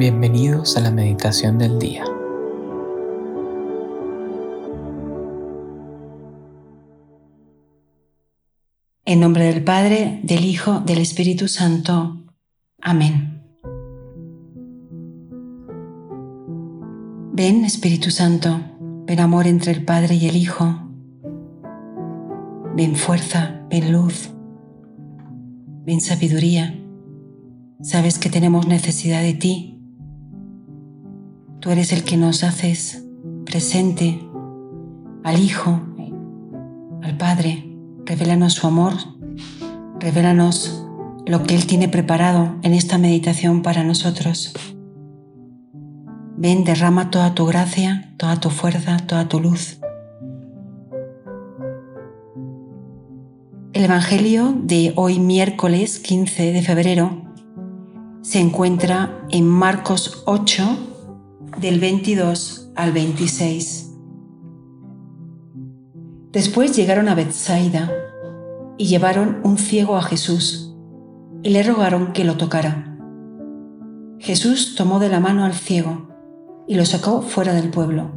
Bienvenidos a la meditación del día. En nombre del Padre, del Hijo, del Espíritu Santo. Amén. Ven, Espíritu Santo, ven amor entre el Padre y el Hijo. Ven fuerza, ven luz, ven sabiduría. Sabes que tenemos necesidad de ti Tú eres el que nos haces presente al Hijo, al Padre. Revélanos su amor, revélanos lo que Él tiene preparado en esta meditación para nosotros. Ven, derrama toda tu gracia, toda tu fuerza, toda tu luz. El Evangelio de hoy miércoles 15 de febrero se encuentra en Marcos 8, del 22 al 26. Después llegaron a Bethsaida y llevaron un ciego a Jesús y le rogaron que lo tocara. Jesús tomó de la mano al ciego y lo sacó fuera del pueblo.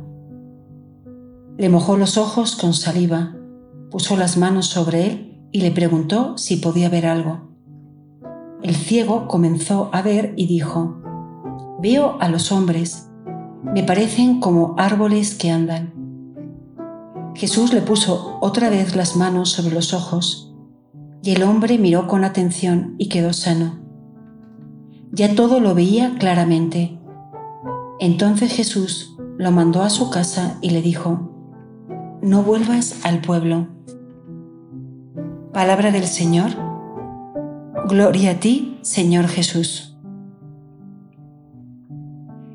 Le mojó los ojos con saliva, puso las manos sobre él y le preguntó si podía ver algo. El ciego comenzó a ver y dijo, Veo a los hombres, me parecen como árboles que andan. Jesús le puso otra vez las manos sobre los ojos y el hombre miró con atención y quedó sano. Ya todo lo veía claramente. Entonces Jesús lo mandó a su casa y le dijo, no vuelvas al pueblo. Palabra del Señor. Gloria a ti, Señor Jesús.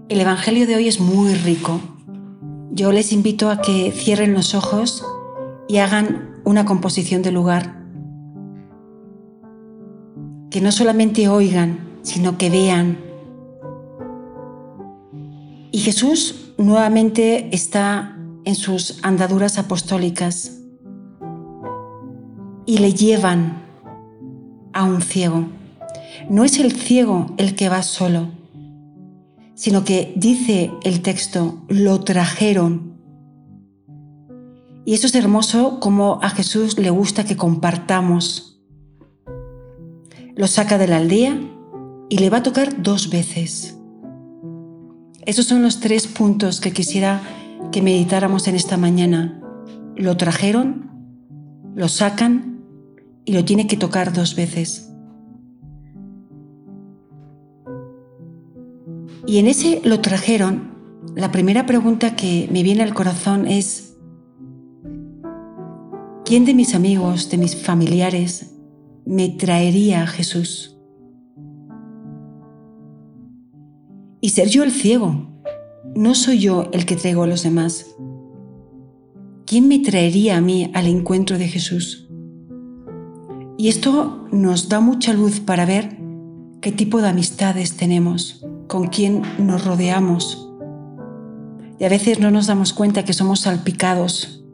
El Evangelio de hoy es muy rico. Yo les invito a que cierren los ojos y hagan una composición de lugar. Que no solamente oigan, sino que vean. Y Jesús nuevamente está en sus andaduras apostólicas y le llevan a un ciego. No es el ciego el que va solo, sino que dice el texto, lo trajeron. Y eso es hermoso como a Jesús le gusta que compartamos. Lo saca de la aldea y le va a tocar dos veces. Esos son los tres puntos que quisiera que meditáramos en esta mañana. Lo trajeron, lo sacan y lo tiene que tocar dos veces. Y en ese lo trajeron. La primera pregunta que me viene al corazón es, ¿quién de mis amigos, de mis familiares, me traería a Jesús? Y ser yo el ciego, no soy yo el que traigo a los demás. ¿Quién me traería a mí al encuentro de Jesús? Y esto nos da mucha luz para ver qué tipo de amistades tenemos con quien nos rodeamos. Y a veces no nos damos cuenta que somos salpicados,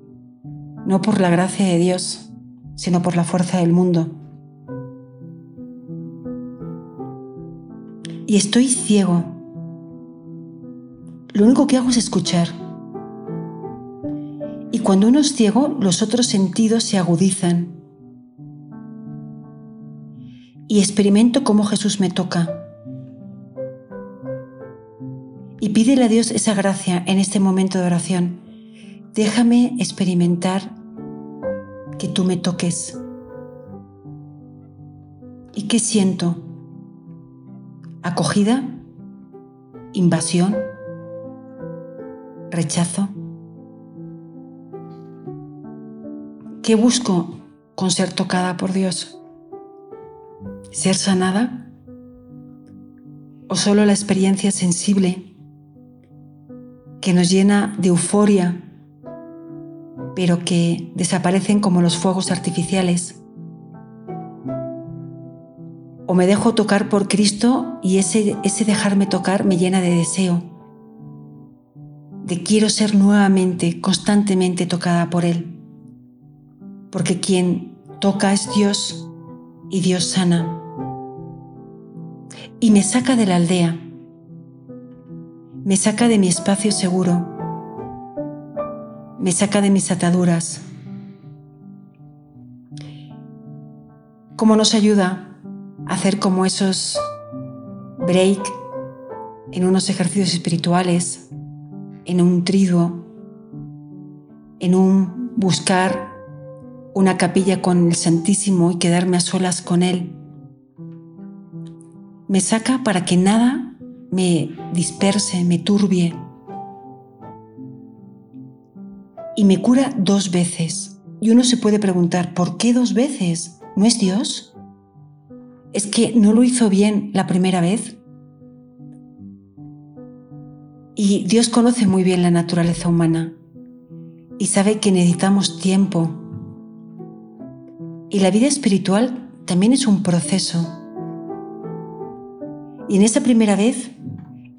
no por la gracia de Dios, sino por la fuerza del mundo. Y estoy ciego. Lo único que hago es escuchar. Y cuando uno es ciego, los otros sentidos se agudizan. Y experimento cómo Jesús me toca pídele a Dios esa gracia en este momento de oración. Déjame experimentar que tú me toques. ¿Y qué siento? ¿Acogida? ¿Invasión? ¿Rechazo? ¿Qué busco con ser tocada por Dios? ¿Ser sanada? ¿O solo la experiencia sensible que nos llena de euforia, pero que desaparecen como los fuegos artificiales. O me dejo tocar por Cristo y ese, ese dejarme tocar me llena de deseo, de quiero ser nuevamente, constantemente tocada por Él. Porque quien toca es Dios y Dios sana. Y me saca de la aldea me saca de mi espacio seguro, me saca de mis ataduras. ¿Cómo nos ayuda a hacer como esos break en unos ejercicios espirituales, en un triduo, en un buscar una capilla con el Santísimo y quedarme a solas con Él. Me saca para que nada me disperse, me turbie. Y me cura dos veces. Y uno se puede preguntar, ¿por qué dos veces? ¿No es Dios? ¿Es que no lo hizo bien la primera vez? Y Dios conoce muy bien la naturaleza humana y sabe que necesitamos tiempo. Y la vida espiritual también es un proceso. Y en esa primera vez,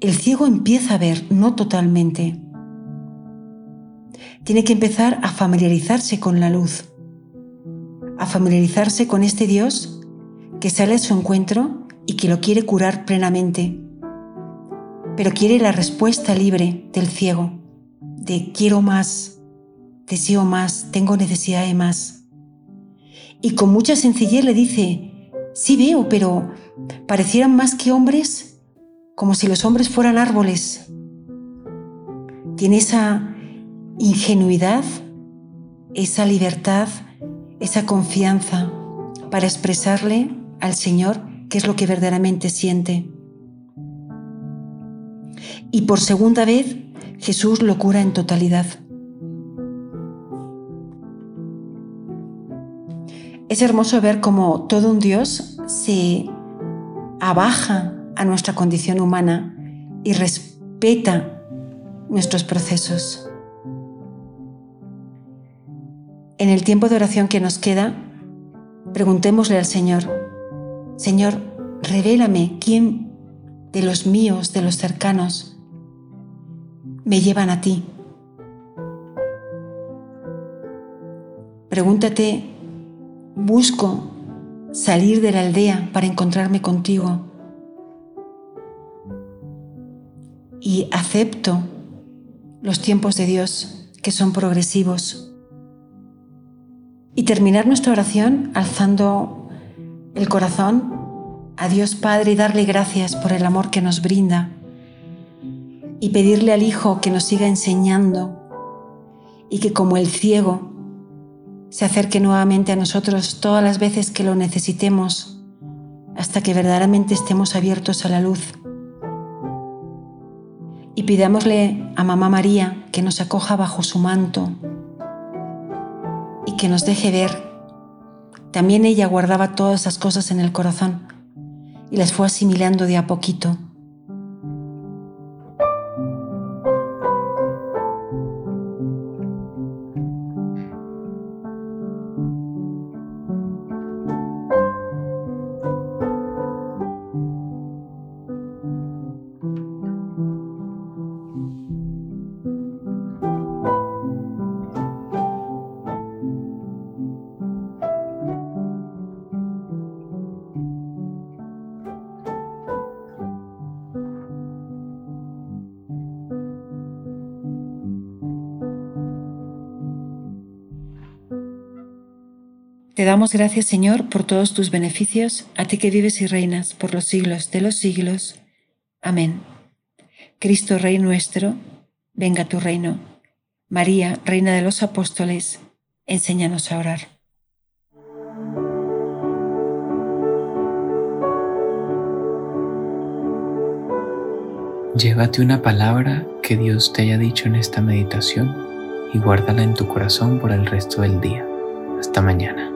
el ciego empieza a ver, no totalmente. Tiene que empezar a familiarizarse con la luz, a familiarizarse con este Dios que sale a su encuentro y que lo quiere curar plenamente, pero quiere la respuesta libre del ciego, de quiero más, deseo más, tengo necesidad de más. Y con mucha sencillez le dice, sí veo, pero parecieran más que hombres, como si los hombres fueran árboles. Tiene esa ingenuidad, esa libertad, esa confianza para expresarle al Señor qué es lo que verdaderamente siente. Y por segunda vez Jesús lo cura en totalidad. Es hermoso ver cómo todo un Dios se abaja a nuestra condición humana y respeta nuestros procesos. En el tiempo de oración que nos queda, preguntémosle al Señor, Señor, revélame quién de los míos, de los cercanos, me llevan a ti. Pregúntate, busco salir de la aldea para encontrarme contigo. Y acepto los tiempos de Dios que son progresivos. Y terminar nuestra oración alzando el corazón a Dios Padre y darle gracias por el amor que nos brinda. Y pedirle al Hijo que nos siga enseñando y que como el ciego se acerque nuevamente a nosotros todas las veces que lo necesitemos, hasta que verdaderamente estemos abiertos a la luz. Y pidámosle a Mamá María que nos acoja bajo su manto y que nos deje ver. También ella guardaba todas esas cosas en el corazón y las fue asimilando de a poquito. Te damos gracias, Señor, por todos tus beneficios, a ti que vives y reinas por los siglos de los siglos. Amén. Cristo, Rey nuestro, venga tu reino. María, Reina de los Apóstoles, enséñanos a orar. Llévate una palabra que Dios te haya dicho en esta meditación y guárdala en tu corazón por el resto del día. Hasta mañana.